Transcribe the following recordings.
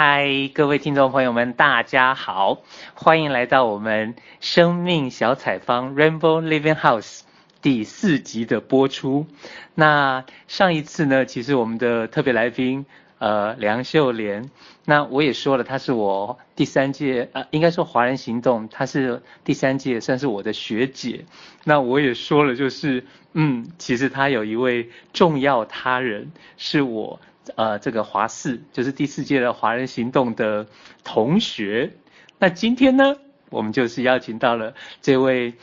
嗨，各位听众朋友们，大家好，欢迎来到我们生命小采访 Rainbow Living House 第四集的播出。那上一次呢，其实我们的特别来宾呃梁秀莲，那我也说了，她是我第三届呃，应该说华人行动，她是第三届，算是我的学姐。那我也说了，就是嗯，其实她有一位重要他人是我。呃，这个华四就是第四届的华人行动的同学。那今天呢，我们就是邀请到了这位，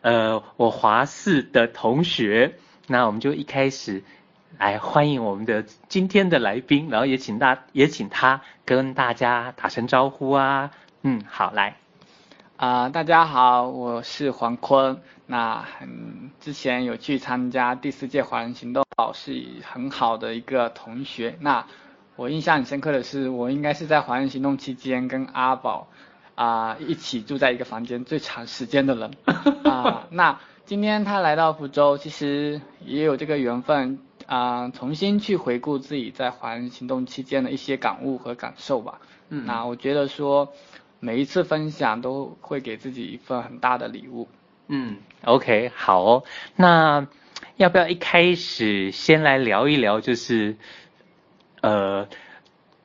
呃，我华四的同学。那我们就一开始来欢迎我们的今天的来宾，然后也请大也请他跟大家打声招呼啊。嗯，好，来。啊、呃，大家好，我是黄坤。那很之前有去参加第四届华人行动，是很好的一个同学。那我印象很深刻的是，我应该是在华人行动期间跟阿宝啊、呃、一起住在一个房间最长时间的人。啊、呃，那今天他来到福州，其实也有这个缘分啊、呃，重新去回顾自己在华人行动期间的一些感悟和感受吧。嗯，那我觉得说。每一次分享都会给自己一份很大的礼物。嗯，OK，好哦。那要不要一开始先来聊一聊？就是，呃，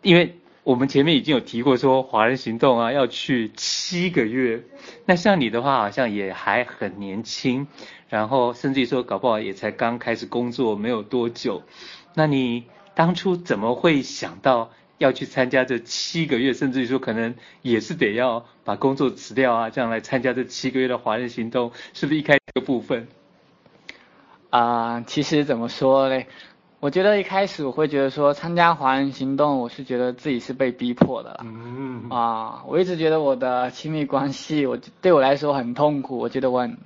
因为我们前面已经有提过说华人行动啊要去七个月。那像你的话，好像也还很年轻，然后甚至于说搞不好也才刚开始工作没有多久。那你当初怎么会想到？要去参加这七个月，甚至于说可能也是得要把工作辞掉啊，这样来参加这七个月的华人行动，是不是一开始的部分？啊、呃，其实怎么说嘞？我觉得一开始我会觉得说参加华人行动，我是觉得自己是被逼迫的啦。嗯。啊，我一直觉得我的亲密关系，我对我来说很痛苦，我觉得我很。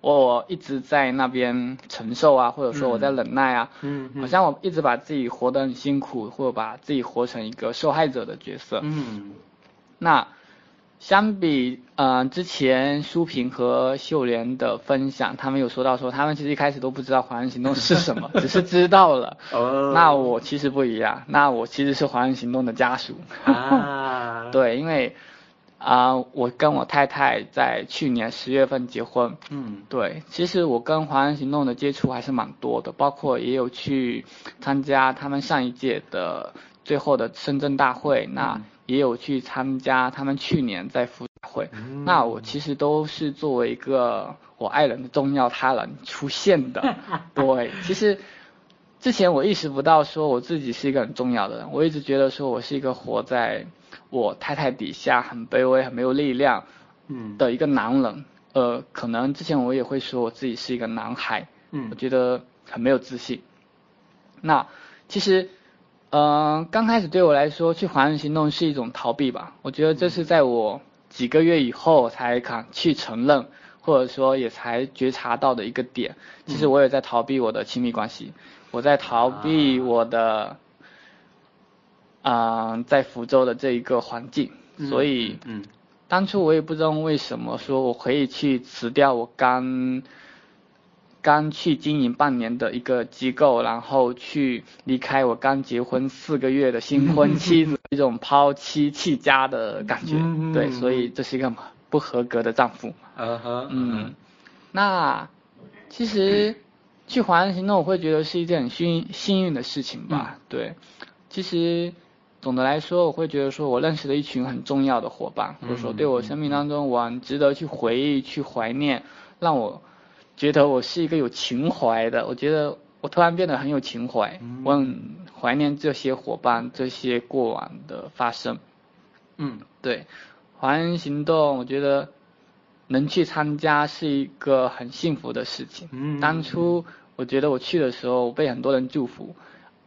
我一直在那边承受啊，或者说我在忍耐啊，嗯，好像我一直把自己活得很辛苦，或者把自己活成一个受害者的角色。嗯，那相比呃之前舒萍和秀莲的分享，他们有说到说他们其实一开始都不知道华人行动是什么，只是知道了。哦，那我其实不一样，那我其实是华人行动的家属。啊，对，因为。啊、呃，我跟我太太在去年十月份结婚。嗯，对，其实我跟华人行动的接触还是蛮多的，包括也有去参加他们上一届的最后的深圳大会，嗯、那也有去参加他们去年在福会。嗯、那我其实都是作为一个我爱人的重要他人出现的。对，其实之前我意识不到说我自己是一个很重要的人，我一直觉得说我是一个活在。我太太底下很卑微、很没有力量，嗯，的一个男人，嗯、呃，可能之前我也会说我自己是一个男孩，嗯，我觉得很没有自信。那其实，嗯、呃，刚开始对我来说，去华人行动是一种逃避吧。我觉得这是在我几个月以后才敢去承认，或者说也才觉察到的一个点。其实我也在逃避我的亲密关系，我在逃避我的。啊、呃，在福州的这一个环境，所以，嗯，当初我也不知道为什么说我可以去辞掉我刚刚去经营半年的一个机构，然后去离开我刚结婚四个月的新婚妻子，一种抛妻弃家的感觉，对，所以这是一个不合格的丈夫。嗯哼，嗯，那其实去华人行动，我会觉得是一件很幸幸运的事情吧，对，其实。总的来说，我会觉得说，我认识了一群很重要的伙伴，或者说对我生命当中我很值得去回忆、去怀念，让我觉得我是一个有情怀的。我觉得我突然变得很有情怀，我很怀念这些伙伴、这些过往的发生。嗯，对，华人行动，我觉得能去参加是一个很幸福的事情。嗯，当初我觉得我去的时候，我被很多人祝福。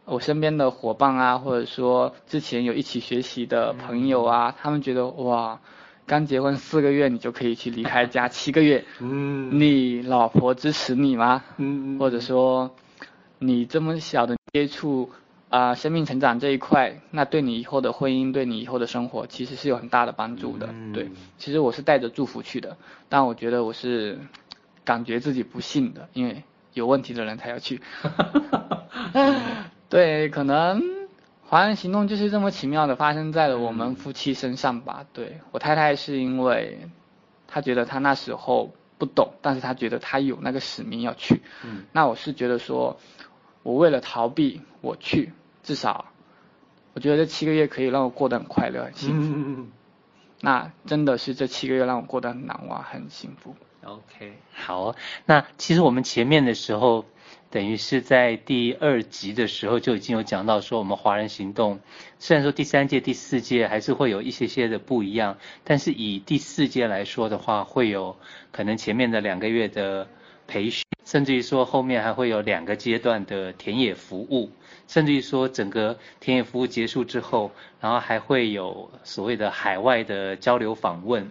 我身边的伙伴啊，或者说之前有一起学习的朋友啊，嗯、他们觉得哇，刚结婚四个月你就可以去离开家七个月，嗯，你老婆支持你吗？嗯，或者说你这么小的接触啊、呃，生命成长这一块，那对你以后的婚姻，对你以后的生活，其实是有很大的帮助的。嗯、对，其实我是带着祝福去的，但我觉得我是感觉自己不幸的，因为有问题的人才要去。对，可能华人行动就是这么奇妙的发生在了我们夫妻身上吧？对，我太太是因为她觉得她那时候不懂，但是她觉得她有那个使命要去。嗯，那我是觉得说，我为了逃避我去，至少我觉得这七个月可以让我过得很快乐、很幸福。嗯，那真的是这七个月让我过得很难忘、很幸福。OK，好，那其实我们前面的时候。等于是在第二集的时候就已经有讲到说，我们华人行动虽然说第三届、第四届还是会有一些些的不一样，但是以第四届来说的话，会有可能前面的两个月的培训，甚至于说后面还会有两个阶段的田野服务，甚至于说整个田野服务结束之后，然后还会有所谓的海外的交流访问，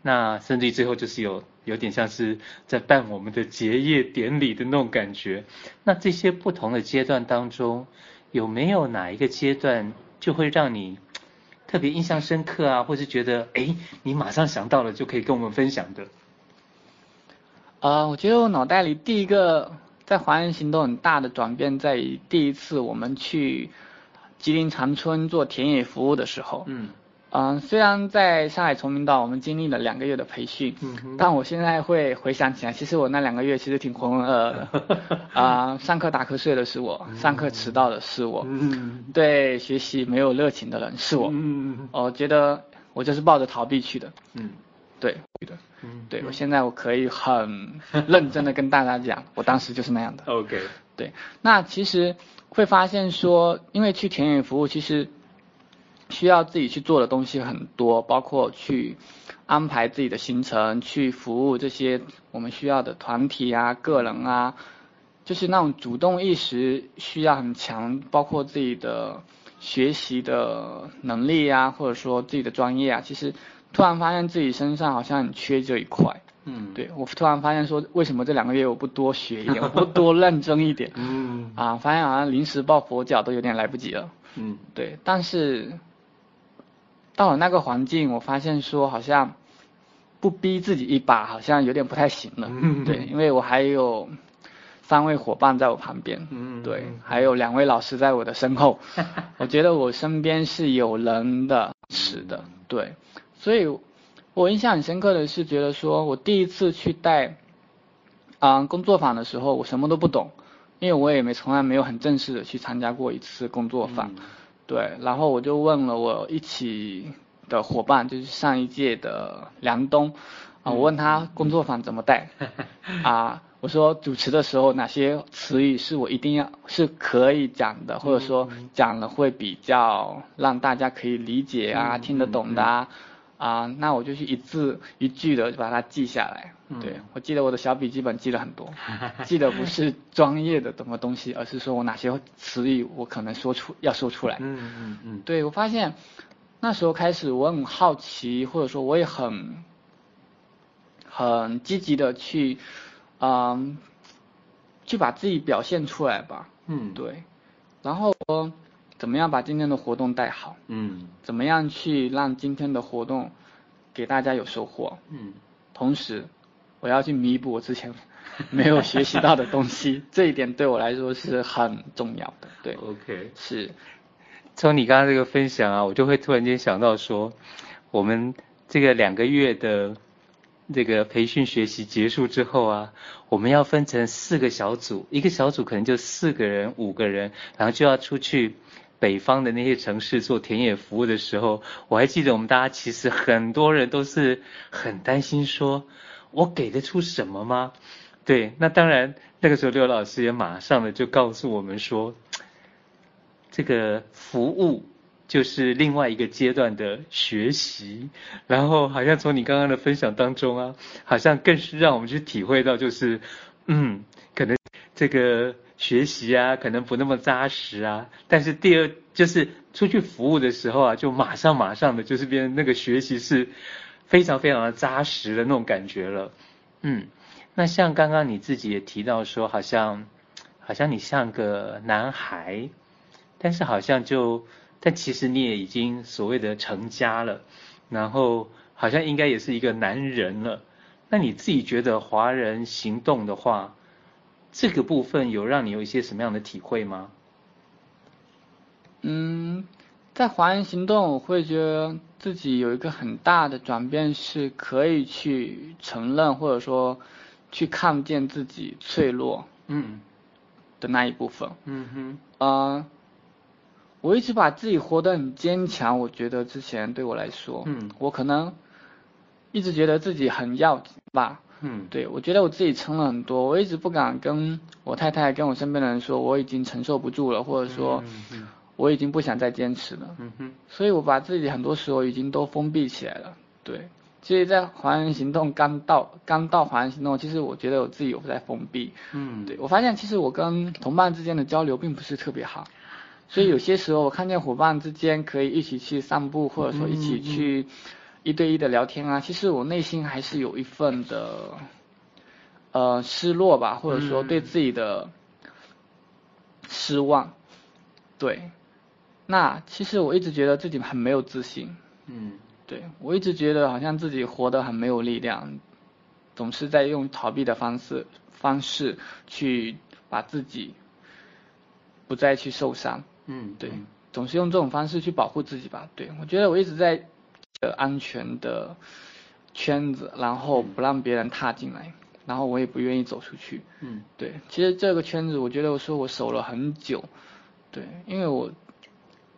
那甚至于最后就是有。有点像是在办我们的结业典礼的那种感觉。那这些不同的阶段当中，有没有哪一个阶段就会让你特别印象深刻啊，或是觉得哎，你马上想到了就可以跟我们分享的？啊、呃，我觉得我脑袋里第一个在华人行动很大的转变，在于第一次我们去吉林长春做田野服务的时候。嗯。嗯，虽然在上海崇明岛我们经历了两个月的培训，嗯，但我现在会回想起来，其实我那两个月其实挺浑浑噩噩的。啊、呃，上课打瞌睡的是我，上课迟到的是我，嗯，对学习没有热情的人是我，嗯，我觉得我就是抱着逃避去的，嗯，对，对的，嗯，对我现在我可以很认真的跟大家讲，我当时就是那样的。OK，对，那其实会发现说，因为去田野服务，其实。需要自己去做的东西很多，包括去安排自己的行程，去服务这些我们需要的团体啊、个人啊，就是那种主动意识需要很强，包括自己的学习的能力啊，或者说自己的专业啊。其实突然发现自己身上好像很缺这一块。嗯，对，我突然发现说，为什么这两个月我不多学一点，我不多认真一点？嗯，啊，发现好像临时抱佛脚都有点来不及了。嗯，对，但是。到了那个环境，我发现说好像不逼自己一把，好像有点不太行了。嗯，对，因为我还有三位伙伴在我旁边，嗯，对，还有两位老师在我的身后，我觉得我身边是有人的，是的，对，所以我印象很深刻的是，觉得说我第一次去带啊、嗯、工作坊的时候，我什么都不懂，因为我也没从来没有很正式的去参加过一次工作坊。嗯对，然后我就问了我一起的伙伴，就是上一届的梁东，啊，我问他工作坊怎么带，啊，我说主持的时候哪些词语是我一定要是可以讲的，或者说讲了会比较让大家可以理解啊，听得懂的啊。啊，那我就去一字一句的把它记下来。嗯、对，我记得我的小笔记本记了很多，记得不是专业的什么东西，而是说我哪些词语我可能说出要说出来。嗯嗯嗯。对，我发现那时候开始我很好奇，或者说我也很很积极的去，嗯，去把自己表现出来吧。嗯，对。然后。怎么样把今天的活动带好？嗯，怎么样去让今天的活动给大家有收获？嗯，同时我要去弥补我之前没有学习到的东西，这一点对我来说是很重要的。对，OK，是。从你刚刚这个分享啊，我就会突然间想到说，我们这个两个月的这个培训学习结束之后啊，我们要分成四个小组，一个小组可能就四个人、五个人，然后就要出去。北方的那些城市做田野服务的时候，我还记得我们大家其实很多人都是很担心说，我给得出什么吗？对，那当然那个时候刘老师也马上的就告诉我们说，这个服务就是另外一个阶段的学习，然后好像从你刚刚的分享当中啊，好像更是让我们去体会到就是，嗯，可能这个。学习啊，可能不那么扎实啊，但是第二就是出去服务的时候啊，就马上马上的就是变那个学习是非常非常的扎实的那种感觉了。嗯，那像刚刚你自己也提到说，好像好像你像个男孩，但是好像就但其实你也已经所谓的成家了，然后好像应该也是一个男人了。那你自己觉得华人行动的话，这个部分有让你有一些什么样的体会吗？嗯，在华人行动，我会觉得自己有一个很大的转变，是可以去承认或者说去看见自己脆弱，嗯，的那一部分。嗯哼。呃，我一直把自己活得很坚强，我觉得之前对我来说，嗯，我可能一直觉得自己很要紧吧。嗯，对，我觉得我自己撑了很多，我一直不敢跟我太太、跟我身边的人说我已经承受不住了，或者说我已经不想再坚持了。嗯哼，所以我把自己很多时候已经都封闭起来了。对，其实，在华人行动刚到刚到华人行动，其实我觉得我自己有在封闭。嗯，对，我发现其实我跟同伴之间的交流并不是特别好，所以有些时候我看见伙伴之间可以一起去散步，或者说一起去。一对一的聊天啊，其实我内心还是有一份的，呃，失落吧，或者说对自己的失望。对，那其实我一直觉得自己很没有自信。嗯，对，我一直觉得好像自己活得很没有力量，总是在用逃避的方式方式去把自己不再去受伤。嗯，对，总是用这种方式去保护自己吧。对，我觉得我一直在。的安全的圈子，然后不让别人踏进来，然后我也不愿意走出去。嗯，对，其实这个圈子，我觉得我说我守了很久，对，因为我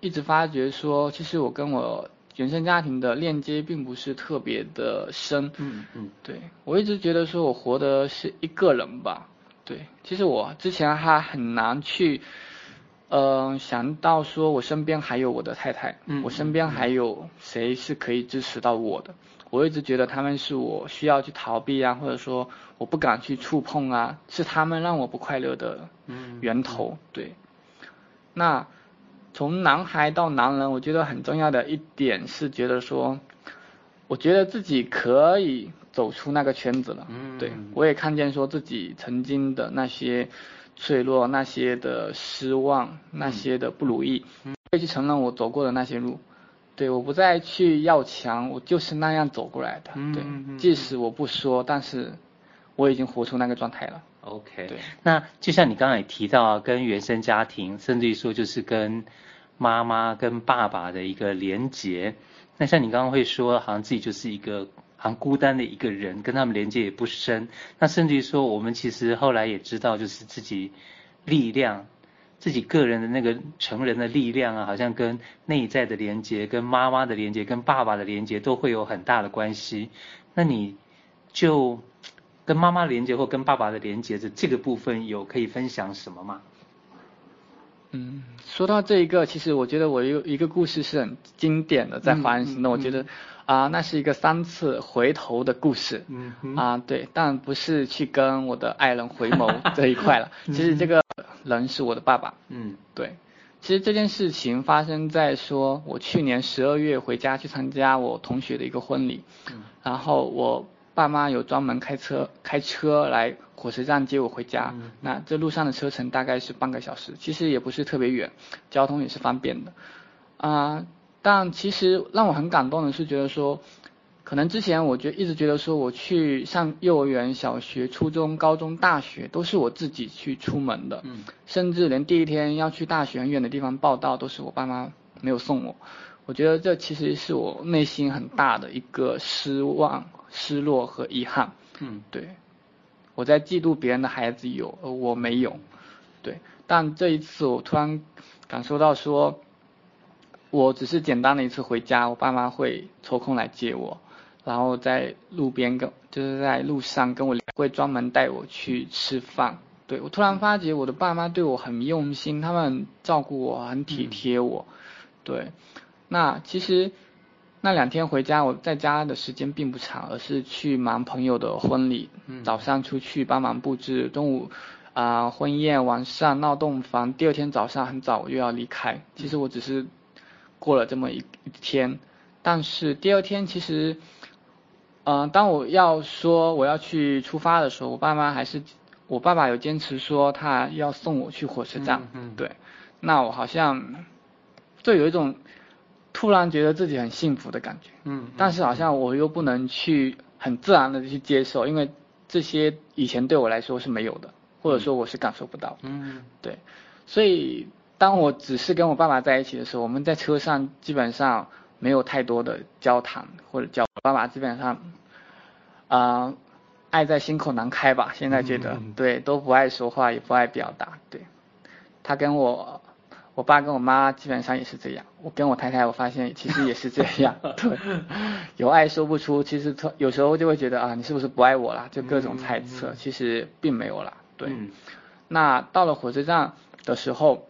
一直发觉说，其实我跟我原生家庭的链接并不是特别的深。嗯嗯，对，我一直觉得说我活的是一个人吧，对，其实我之前还很难去。呃，想到说我身边还有我的太太，嗯，我身边还有谁是可以支持到我的？我一直觉得他们是我需要去逃避啊，或者说我不敢去触碰啊，是他们让我不快乐的源头。对，那从男孩到男人，我觉得很重要的一点是觉得说，我觉得自己可以走出那个圈子了。嗯，对，我也看见说自己曾经的那些。脆弱，那些的失望，那些的不如意，会去承认我走过的那些路，对，我不再去要强，我就是那样走过来的，对，即使我不说，但是我已经活出那个状态了。OK，对，那就像你刚才也提到啊，跟原生家庭，甚至于说就是跟妈妈跟爸爸的一个连结，那像你刚刚会说，好像自己就是一个。很孤单的一个人，跟他们连接也不深。那甚至于说，我们其实后来也知道，就是自己力量，自己个人的那个成人的力量啊，好像跟内在的连接、跟妈妈的连接、跟爸爸的连接都会有很大的关系。那你就跟妈妈连接或跟爸爸的连接的这个部分，有可以分享什么吗？嗯，说到这一个，其实我觉得我有一个故事是很经典的，在华人行动，我觉得。啊，那是一个三次回头的故事。嗯哼啊，对，但不是去跟我的爱人回眸 这一块了。其实这个人是我的爸爸。嗯，对。其实这件事情发生在说，我去年十二月回家去参加我同学的一个婚礼。嗯。然后我爸妈有专门开车开车来火车站接我回家。嗯。那这路上的车程大概是半个小时，其实也不是特别远，交通也是方便的。啊。但其实让我很感动的是，觉得说，可能之前我觉一直觉得说，我去上幼儿园、小学、初中、高中、大学都是我自己去出门的，嗯，甚至连第一天要去大学很远的地方报道都是我爸妈没有送我。我觉得这其实是我内心很大的一个失望、失落和遗憾。嗯，对，我在嫉妒别人的孩子有，而我没有。对，但这一次我突然感受到说。我只是简单的一次回家，我爸妈会抽空来接我，然后在路边跟就是在路上跟我会专门带我去吃饭。对，我突然发觉我的爸妈对我很用心，他们照顾我，很体贴我。对，那其实那两天回家，我在家的时间并不长，而是去忙朋友的婚礼，早上出去帮忙布置，中午啊、呃、婚宴，晚上闹洞房，第二天早上很早我又要离开。其实我只是。过了这么一一天，但是第二天其实，嗯、呃，当我要说我要去出发的时候，我爸妈还是，我爸爸有坚持说他要送我去火车站，嗯，嗯。对，那我好像就有一种突然觉得自己很幸福的感觉，嗯，嗯。但是好像我又不能去很自然的去接受，因为这些以前对我来说是没有的，或者说我是感受不到，嗯，对，所以。当我只是跟我爸爸在一起的时候，我们在车上基本上没有太多的交谈或者交。爸爸基本上，啊、呃，爱在心口难开吧。现在觉得，嗯、对，都不爱说话，也不爱表达。对，他跟我，我爸跟我妈基本上也是这样。我跟我太太，我发现其实也是这样。对，有爱说不出，其实他有时候就会觉得啊，你是不是不爱我啦？就各种猜测，嗯、其实并没有啦。对，嗯、那到了火车站的时候。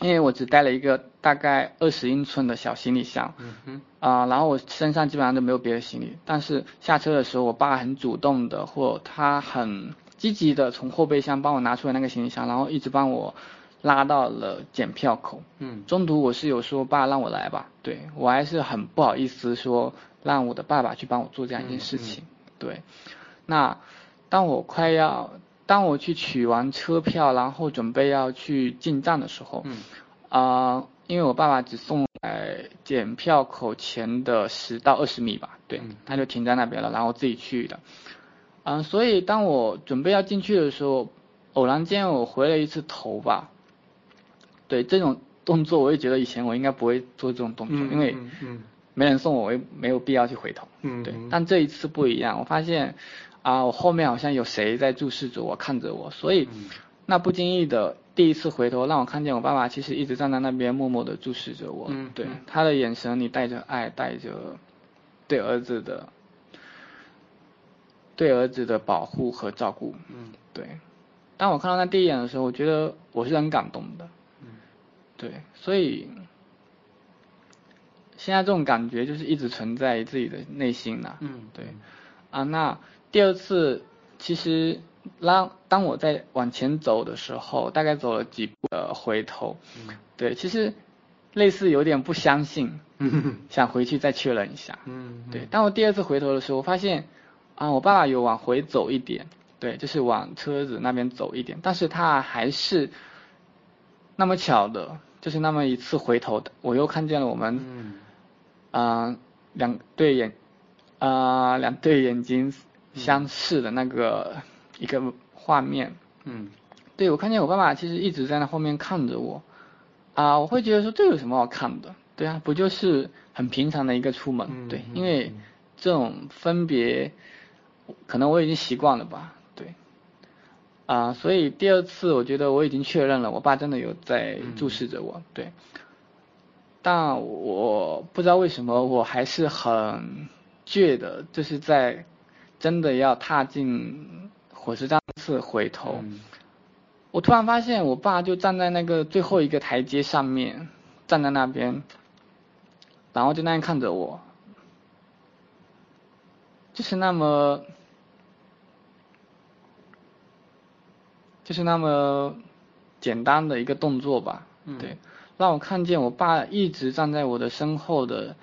因为我只带了一个大概二十英寸的小行李箱，嗯哼，啊、呃，然后我身上基本上都没有别的行李。但是下车的时候，我爸很主动的，或他很积极的从后备箱帮我拿出来那个行李箱，然后一直帮我拉到了检票口。嗯，中途我是有说爸让我来吧，对，我还是很不好意思说让我的爸爸去帮我做这样一件事情。嗯嗯、对，那当我快要。当我去取完车票，然后准备要去进站的时候，嗯，啊、呃，因为我爸爸只送来检票口前的十到二十米吧，对，嗯、他就停在那边了，然后自己去的，嗯、呃，所以当我准备要进去的时候，偶然间我回了一次头吧，对，这种动作我也觉得以前我应该不会做这种动作，嗯、因为没人送我，我也没有必要去回头，嗯，对，但这一次不一样，我发现。啊，我后面好像有谁在注视着我，看着我，所以，那不经意的第一次回头，让我看见我爸爸其实一直站在那边，默默的注视着我。嗯，对，他的眼神里带着爱，带着对儿子的对儿子的保护和照顾。嗯，对。当我看到那第一眼的时候，我觉得我是很感动的。嗯，对，所以现在这种感觉就是一直存在自己的内心呐。嗯，对。啊，那。第二次，其实当当我在往前走的时候，大概走了几步的回头，嗯、对，其实类似有点不相信，嗯、想回去再确认一下，嗯，对。当我第二次回头的时候，我发现啊，我爸爸有往回走一点，对，就是往车子那边走一点，但是他还是那么巧的，就是那么一次回头的，我又看见了我们，嗯，啊，两对眼，啊，两对眼睛。相似的那个一个画面，嗯，对，我看见我爸爸其实一直在那后面看着我，啊，我会觉得说，这有什么好看的？对啊，不就是很平常的一个出门，嗯、对，因为这种分别，可能我已经习惯了吧，对，啊，所以第二次我觉得我已经确认了，我爸真的有在注视着我，嗯、对，但我不知道为什么我还是很倔的，就是在。真的要踏进火车站次回头，嗯、我突然发现我爸就站在那个最后一个台阶上面，站在那边，然后就那样看着我，就是那么，就是那么简单的一个动作吧，嗯、对，让我看见我爸一直站在我的身后的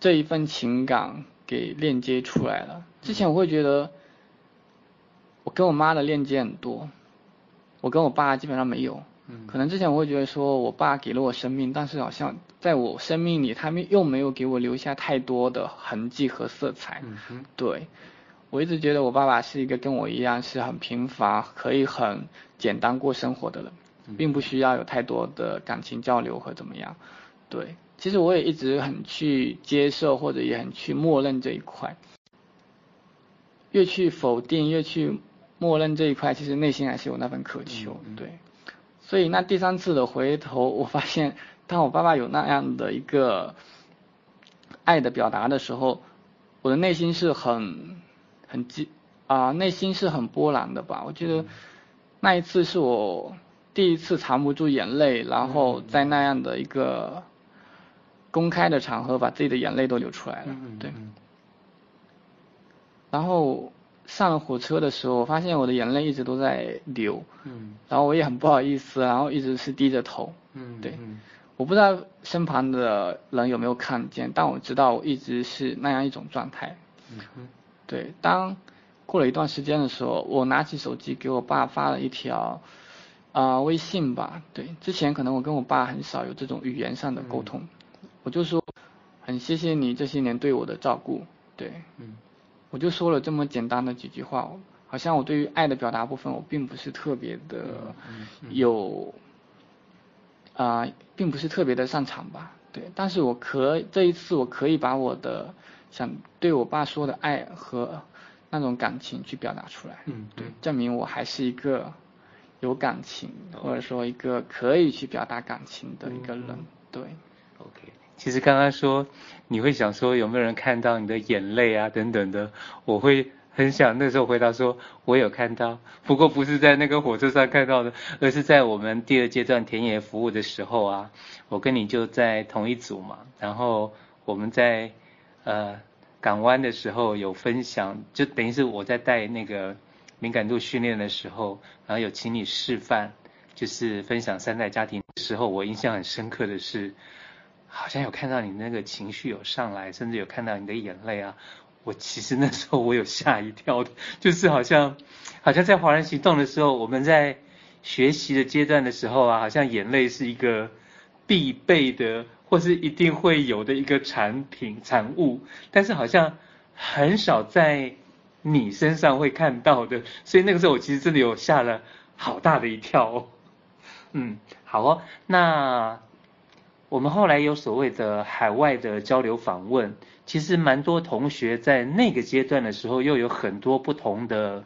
这一份情感。给链接出来了。之前我会觉得，我跟我妈的链接很多，我跟我爸基本上没有。嗯。可能之前我会觉得说，我爸给了我生命，但是好像在我生命里，他们又没有给我留下太多的痕迹和色彩。嗯哼。对，我一直觉得我爸爸是一个跟我一样是很平凡，可以很简单过生活的人，并不需要有太多的感情交流和怎么样。对。其实我也一直很去接受，或者也很去默认这一块。越去否定，越去默认这一块，其实内心还是有那份渴求，嗯嗯、对。所以那第三次的回头，我发现当我爸爸有那样的一个爱的表达的时候，我的内心是很很激啊，内心是很波澜的吧。我觉得那一次是我第一次藏不住眼泪，然后在那样的一个。公开的场合把自己的眼泪都流出来了，对。然后上了火车的时候，我发现我的眼泪一直都在流，嗯。然后我也很不好意思，然后一直是低着头，嗯，对。嗯、我不知道身旁的人有没有看见，但我知道我一直是那样一种状态，嗯嗯、对。当过了一段时间的时候，我拿起手机给我爸发了一条啊、呃、微信吧，对。之前可能我跟我爸很少有这种语言上的沟通。嗯我就说，很谢谢你这些年对我的照顾，对，嗯，我就说了这么简单的几句话，好像我对于爱的表达部分，我并不是特别的有啊、呃，并不是特别的擅长吧，对，但是我可这一次我可以把我的想对我爸说的爱和那种感情去表达出来，嗯，对，证明我还是一个有感情或者说一个可以去表达感情的一个人，嗯、对，OK。其实刚刚说你会想说有没有人看到你的眼泪啊等等的，我会很想那时候回答说我有看到，不过不是在那个火车上看到的，而是在我们第二阶段田野服务的时候啊，我跟你就在同一组嘛，然后我们在呃港湾的时候有分享，就等于是我在带那个敏感度训练的时候，然后有请你示范，就是分享三代家庭的时候，我印象很深刻的是。好像有看到你那个情绪有上来，甚至有看到你的眼泪啊！我其实那时候我有吓一跳的，就是好像，好像在华人行动的时候，我们在学习的阶段的时候啊，好像眼泪是一个必备的，或是一定会有的一个产品产物，但是好像很少在你身上会看到的，所以那个时候我其实真的有吓了好大的一跳哦。嗯，好哦，那。我们后来有所谓的海外的交流访问，其实蛮多同学在那个阶段的时候，又有很多不同的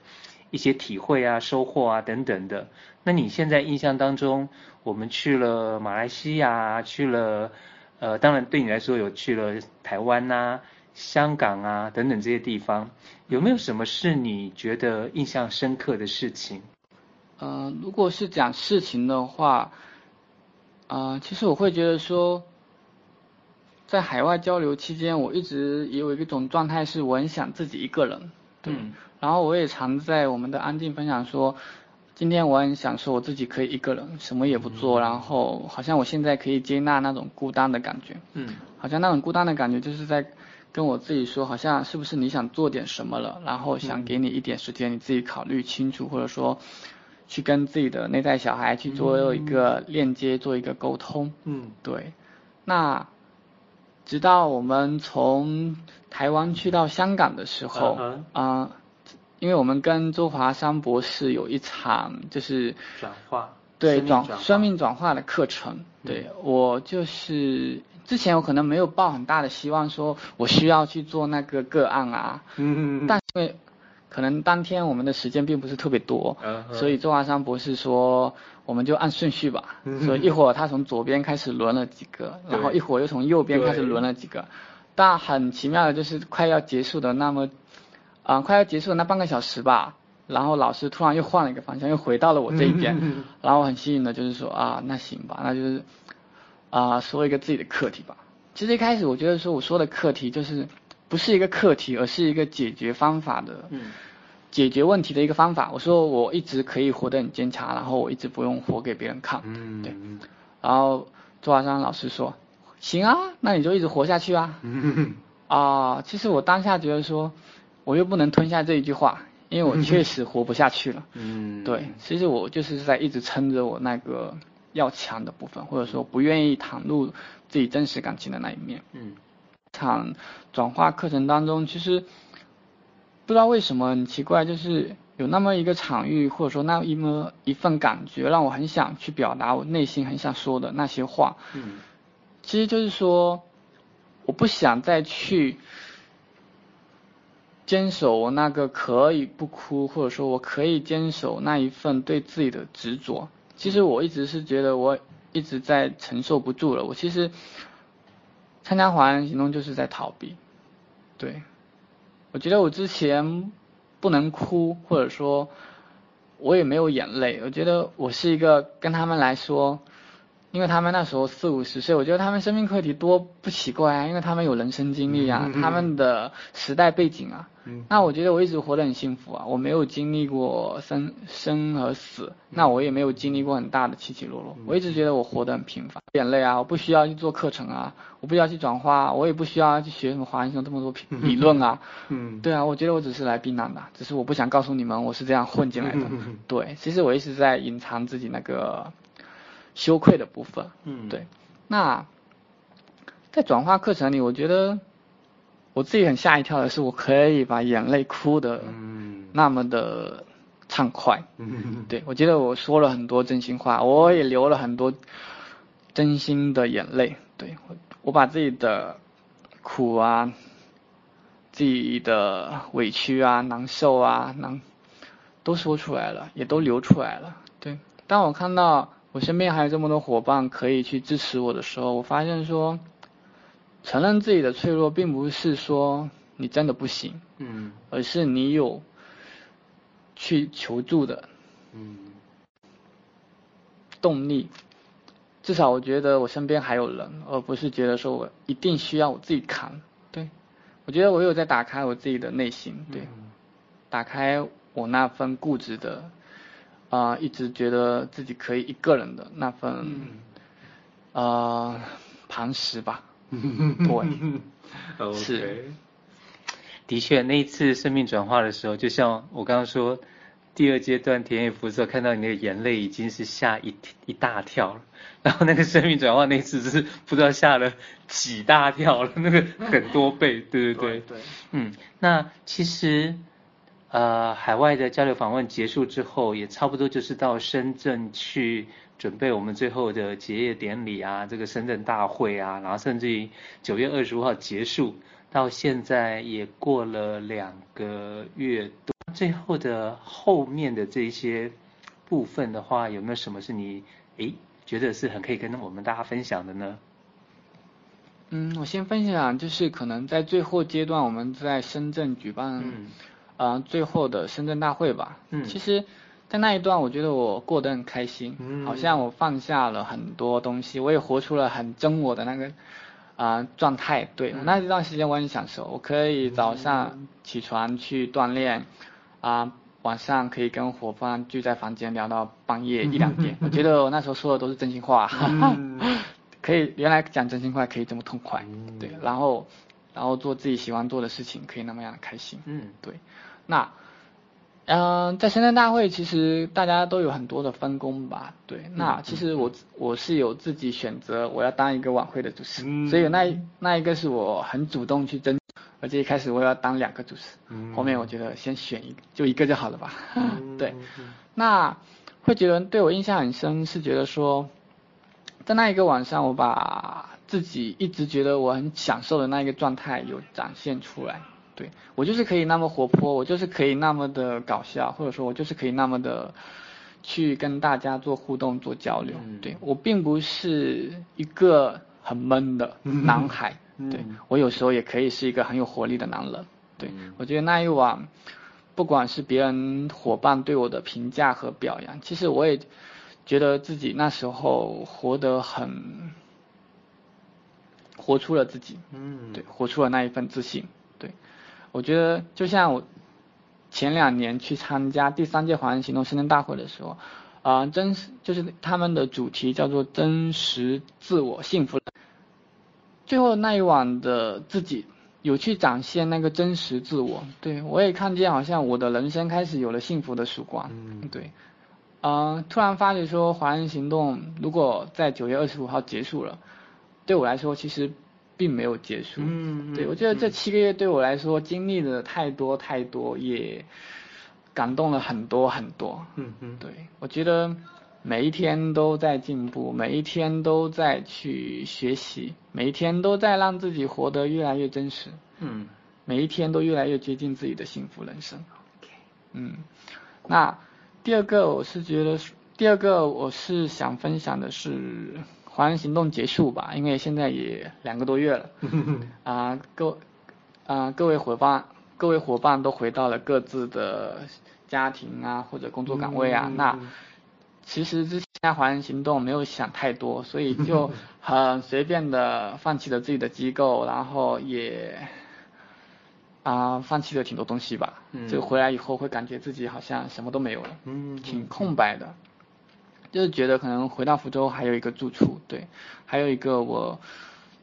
一些体会啊、收获啊等等的。那你现在印象当中，我们去了马来西亚，去了呃，当然对你来说有去了台湾啊、香港啊等等这些地方，有没有什么是你觉得印象深刻的事情？呃，如果是讲事情的话。啊、呃，其实我会觉得说，在海外交流期间，我一直也有一种状态，是我很想自己一个人。对。嗯、然后我也常在我们的安静分享说，今天我很享受我自己可以一个人，什么也不做，嗯、然后好像我现在可以接纳那种孤单的感觉。嗯。好像那种孤单的感觉，就是在跟我自己说，好像是不是你想做点什么了，然后想给你一点时间，你自己考虑清楚，或者说。去跟自己的内在小孩去做一个链接，嗯、做一个沟通。嗯，对。那直到我们从台湾去到香港的时候，啊、嗯呃，因为我们跟周华山博士有一场就是转化，对转生命转化的课程。对、嗯、我就是之前我可能没有抱很大的希望，说我需要去做那个个案啊。嗯嗯。但是因为可能当天我们的时间并不是特别多，uh. 所以周华山博士说，我们就按顺序吧。所以一会儿他从左边开始轮了几个，然后一会儿又从右边开始轮了几个。但很奇妙的就是快要结束的那么，啊、呃，快要结束的那半个小时吧，然后老师突然又换了一个方向，又回到了我这一边。然后很幸运的就是说啊，那行吧，那就是啊、呃，说一个自己的课题吧。其实一开始我觉得说我说的课题就是不是一个课题，而是一个解决方法的。嗯。解决问题的一个方法，我说我一直可以活得很坚强，然后我一直不用活给别人看，嗯，对。然后周华山老师说，行啊，那你就一直活下去啊。嗯 啊，其实我当下觉得说，我又不能吞下这一句话，因为我确实活不下去了。嗯，对，其实我就是在一直撑着我那个要强的部分，或者说不愿意袒露自己真实感情的那一面。嗯，场转化课程当中，其实。不知道为什么很奇怪，就是有那么一个场域，或者说那一么一份感觉，让我很想去表达我内心很想说的那些话。嗯，其实就是说，我不想再去坚守我那个可以不哭，或者说我可以坚守那一份对自己的执着。其实我一直是觉得我一直在承受不住了。我其实参加华人行动就是在逃避，对。我觉得我之前不能哭，或者说我也没有眼泪。我觉得我是一个跟他们来说。因为他们那时候四五十岁，我觉得他们生命课题多不奇怪啊，因为他们有人生经历啊，他们的时代背景啊。嗯那我觉得我一直活得很幸福啊，我没有经历过生生和死，那我也没有经历过很大的起起落落，我一直觉得我活得很平凡。眼泪啊，我不需要去做课程啊，我不需要去转化，我也不需要去学什么华人这么多理论啊。嗯，对啊，我觉得我只是来避难的，只是我不想告诉你们我是这样混进来的。对，其实我一直在隐藏自己那个。羞愧的部分，嗯，对。那在转化课程里，我觉得我自己很吓一跳的是，我可以把眼泪哭的那么的畅快。嗯，对，我觉得我说了很多真心话，我也流了很多真心的眼泪，对，我我把自己的苦啊，自己的委屈啊、难受啊、难都说出来了，也都流出来了，对。当我看到我身边还有这么多伙伴可以去支持我的时候，我发现说，承认自己的脆弱，并不是说你真的不行，嗯，而是你有去求助的，嗯，动力。至少我觉得我身边还有人，而不是觉得说我一定需要我自己扛。对，我觉得我有在打开我自己的内心，对，嗯、打开我那份固执的，啊、呃，一直觉得自己可以一个人的那份，啊、嗯呃，磐石吧。对，是。Okay. 的确，那一次生命转化的时候，就像我刚刚说，第二阶段田野辐射，看到你那个眼泪已经是吓一一大跳了。然后那个生命转化那次是不知道吓了几大跳了，那个很多倍，对对对。对，对嗯，那其实呃，海外的交流访问结束之后，也差不多就是到深圳去准备我们最后的结业典礼啊，这个深圳大会啊，然后甚至于九月二十五号结束，到现在也过了两个月多，最后的后面的这些部分的话，有没有什么是你诶？觉得是很可以跟我们大家分享的呢。嗯，我先分享，就是可能在最后阶段，我们在深圳举办，嗯，呃，最后的深圳大会吧。嗯，其实，在那一段，我觉得我过得很开心，嗯，好像我放下了很多东西，我也活出了很真我的那个啊、呃、状态。对，嗯，那一段时间我很享受，我可以早上起床去锻炼，啊、呃。晚上可以跟伙伴聚在房间聊到半夜一两点，我觉得我那时候说的都是真心话，可以原来讲真心话可以这么痛快，对，然后然后做自己喜欢做的事情可以那么样的开心，嗯，对，那嗯、呃、在深圳大会其实大家都有很多的分工吧，对，那其实我我是有自己选择我要当一个晚会的主持，嗯。所以那那一个是我很主动去争。而且一开始我要当两个主持，嗯、后面我觉得先选一个，就一个就好了吧。嗯、对，那会觉得对我印象很深，是觉得说，在那一个晚上，我把自己一直觉得我很享受的那一个状态有展现出来。对，我就是可以那么活泼，我就是可以那么的搞笑，或者说我就是可以那么的去跟大家做互动、做交流。嗯、对，我并不是一个很闷的男孩。嗯对，我有时候也可以是一个很有活力的男人。对，我觉得那一晚，不管是别人伙伴对我的评价和表扬，其实我也觉得自己那时候活得很，活出了自己。嗯，对，活出了那一份自信。对，我觉得就像我前两年去参加第三届华人行动深圳大会的时候，啊、呃，真实就是他们的主题叫做真实自我幸福。最后那一晚的自己有去展现那个真实自我，对，我也看见好像我的人生开始有了幸福的曙光，嗯，对，嗯、呃，突然发觉说华人行动如果在九月二十五号结束了，对我来说其实并没有结束，嗯，对，我觉得这七个月对我来说经历了太多太多，也感动了很多很多，嗯嗯，对，我觉得。每一天都在进步，每一天都在去学习，每一天都在让自己活得越来越真实。嗯，每一天都越来越接近自己的幸福人生。OK，嗯，那第二个我是觉得，第二个我是想分享的是华人行动结束吧，因为现在也两个多月了。啊、呃，各啊、呃、各位伙伴，各位伙伴都回到了各自的家庭啊或者工作岗位啊，嗯、那。其实之前华人行动没有想太多，所以就很随便的放弃了自己的机构，然后也啊、呃、放弃了挺多东西吧。嗯。就回来以后会感觉自己好像什么都没有了，嗯，挺空白的。就是觉得可能回到福州还有一个住处，对，还有一个我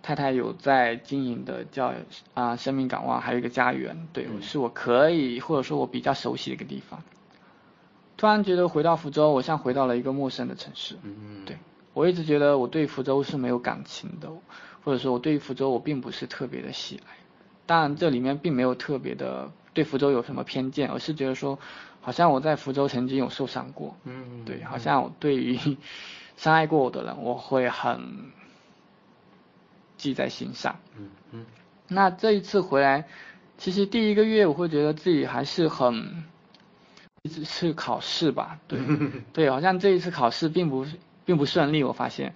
太太有在经营的叫啊、呃、生命港湾，还有一个家园，对，是我可以或者说我比较熟悉的一个地方。突然觉得回到福州，我像回到了一个陌生的城市。嗯，对，我一直觉得我对福州是没有感情的，或者说我对福州我并不是特别的喜爱。当然这里面并没有特别的对福州有什么偏见，而是觉得说，好像我在福州曾经有受伤过。嗯，对，好像我对于 伤害过我的人，我会很记在心上。嗯嗯。那这一次回来，其实第一个月我会觉得自己还是很，一直是考试吧，对 对，好像这一次考试并不并不顺利，我发现。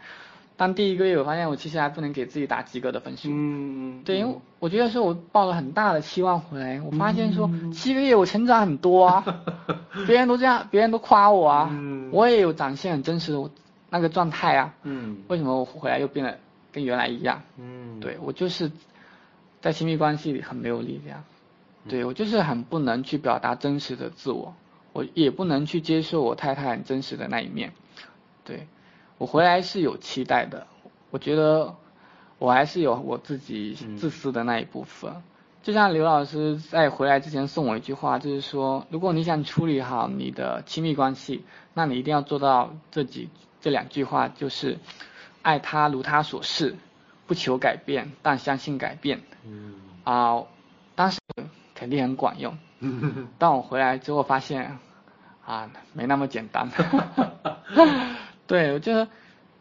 当第一个月，我发现我其实还不能给自己打及格的分数。嗯，对，因为我觉得说我抱了很大的期望回来，我发现说七个月我成长很多啊，别人都这样，别人都夸我啊，我也有展现很真实的那个状态啊。嗯，为什么我回来又变得跟原来一样？嗯，对，我就是在亲密关系里很没有力量，对，我就是很不能去表达真实的自我，我也不能去接受我太太很真实的那一面，对。我回来是有期待的，我觉得我还是有我自己自私的那一部分。嗯、就像刘老师在回来之前送我一句话，就是说，如果你想处理好你的亲密关系，那你一定要做到这几这两句话，就是爱他如他所示，不求改变，但相信改变。嗯。啊，当时肯定很管用。但。我回来之后发现，啊，没那么简单。对，我觉得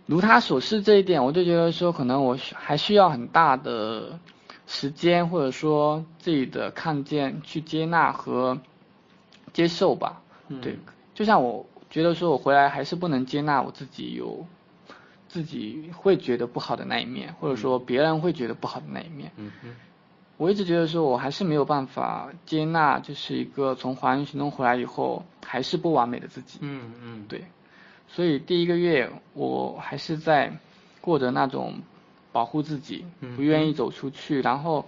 如他所示这一点，我就觉得说，可能我还需要很大的时间，或者说自己的看见去接纳和接受吧。嗯、对，就像我觉得说我回来还是不能接纳我自己有自己会觉得不好的那一面，或者说别人会觉得不好的那一面。嗯嗯。我一直觉得说我还是没有办法接纳，就是一个从华人行动回来以后还是不完美的自己。嗯嗯。对。所以第一个月我还是在过着那种保护自己，不愿意走出去，然后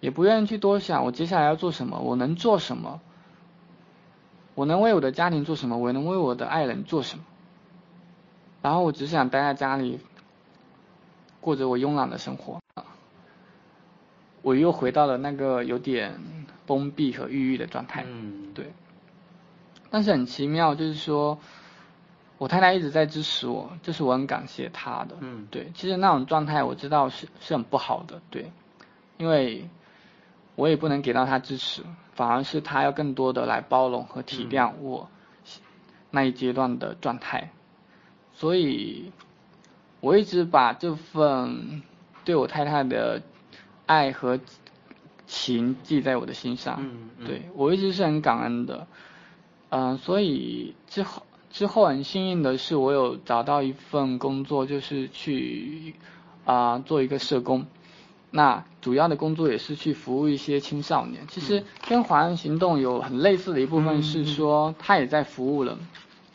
也不愿意去多想我接下来要做什么，我能做什么，我能为我的家庭做什么，我能为我的爱人做什么，然后我只想待在家里，过着我慵懒的生活。我又回到了那个有点封闭和抑郁的状态。嗯，对。但是很奇妙，就是说。我太太一直在支持我，这、就是我很感谢她的。嗯，对，其实那种状态我知道是是很不好的，对，因为我也不能给到她支持，反而是她要更多的来包容和体谅我那一阶段的状态，嗯、所以我一直把这份对我太太的爱和情记在我的心上。嗯，嗯对，我一直是很感恩的，嗯、呃，所以之后。之后很幸运的是，我有找到一份工作，就是去啊、呃、做一个社工。那主要的工作也是去服务一些青少年。其实跟华人行动有很类似的一部分是说，他也在服务了，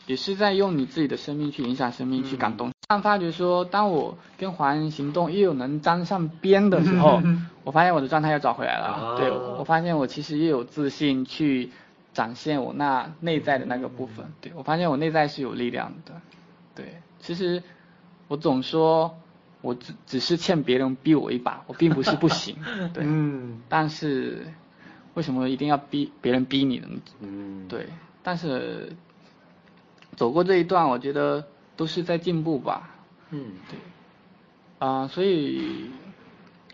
也是在用你自己的生命去影响生命，去感动。但发觉说，当我跟华人行动又有能沾上边的时候，我发现我的状态又找回来了。对，我发现我其实也有自信去。展现我那内在的那个部分，对，我发现我内在是有力量的，对，其实我总说我只只是欠别人逼我一把，我并不是不行，对，嗯，但是为什么一定要逼别人逼你呢？嗯，对，但是走过这一段，我觉得都是在进步吧，嗯，对，啊、呃，所以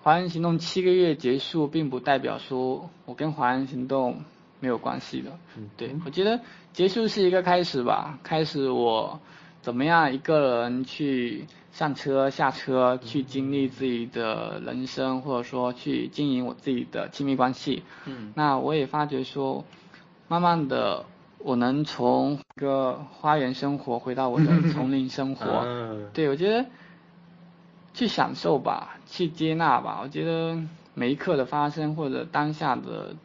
华人行动七个月结束，并不代表说我跟华人行动。没有关系的，嗯，对，我觉得结束是一个开始吧，开始我怎么样一个人去上车下车，去经历自己的人生，或者说去经营我自己的亲密关系。嗯，那我也发觉说，慢慢的我能从一个花园生活回到我的 丛林生活。嗯，对，我觉得去享受吧，去接纳吧。我觉得每一刻的发生或者当下的。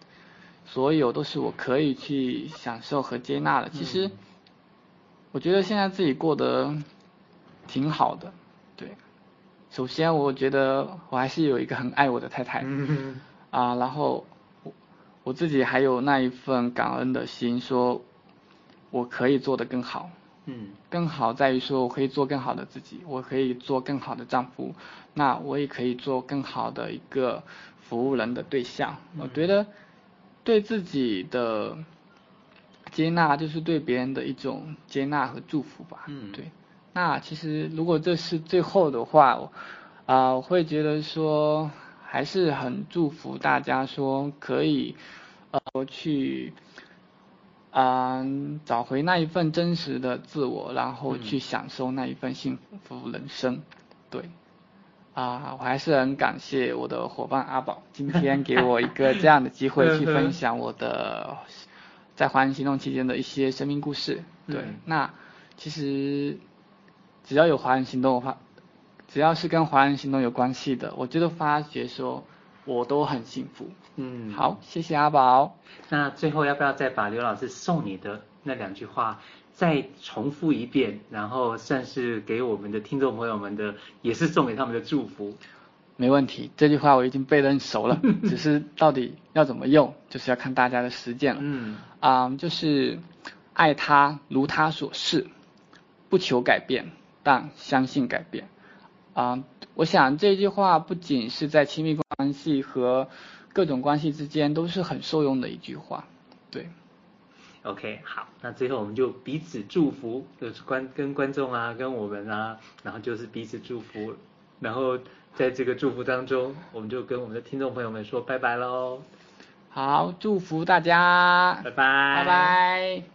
所有都是我可以去享受和接纳的。其实，我觉得现在自己过得挺好的。对，首先我觉得我还是有一个很爱我的太太。啊，然后我我自己还有那一份感恩的心，说我可以做得更好。嗯，更好在于说我可以做更好的自己，我可以做更好的丈夫，那我也可以做更好的一个服务人的对象。我觉得。对自己的接纳，就是对别人的一种接纳和祝福吧。嗯，对。那其实如果这是最后的话，我啊、呃，我会觉得说还是很祝福大家说可以呃去嗯，找回那一份真实的自我，然后去享受那一份幸福人生。嗯、对，啊，我还是很感谢我的伙伴阿宝，今天给我一个这样的机会 去分享我的在华人行动期间的一些生命故事。对，嗯、那其实只要有华人行动的话，只要是跟华人行动有关系的，我觉得发觉说。我都很幸福，嗯，好，谢谢阿宝。那最后要不要再把刘老师送你的那两句话再重复一遍，然后算是给我们的听众朋友们的，也是送给他们的祝福？没问题，这句话我已经背得很熟了，只是到底要怎么用，就是要看大家的实践了。嗯，啊、嗯，就是爱他如他所示，不求改变，但相信改变。啊、嗯，我想这句话不仅是在亲密关系和各种关系之间都是很受用的一句话，对。OK，好，那最后我们就彼此祝福，就是观跟观众啊，跟我们啊，然后就是彼此祝福，然后在这个祝福当中，我们就跟我们的听众朋友们说拜拜喽。好，祝福大家，拜拜，拜拜。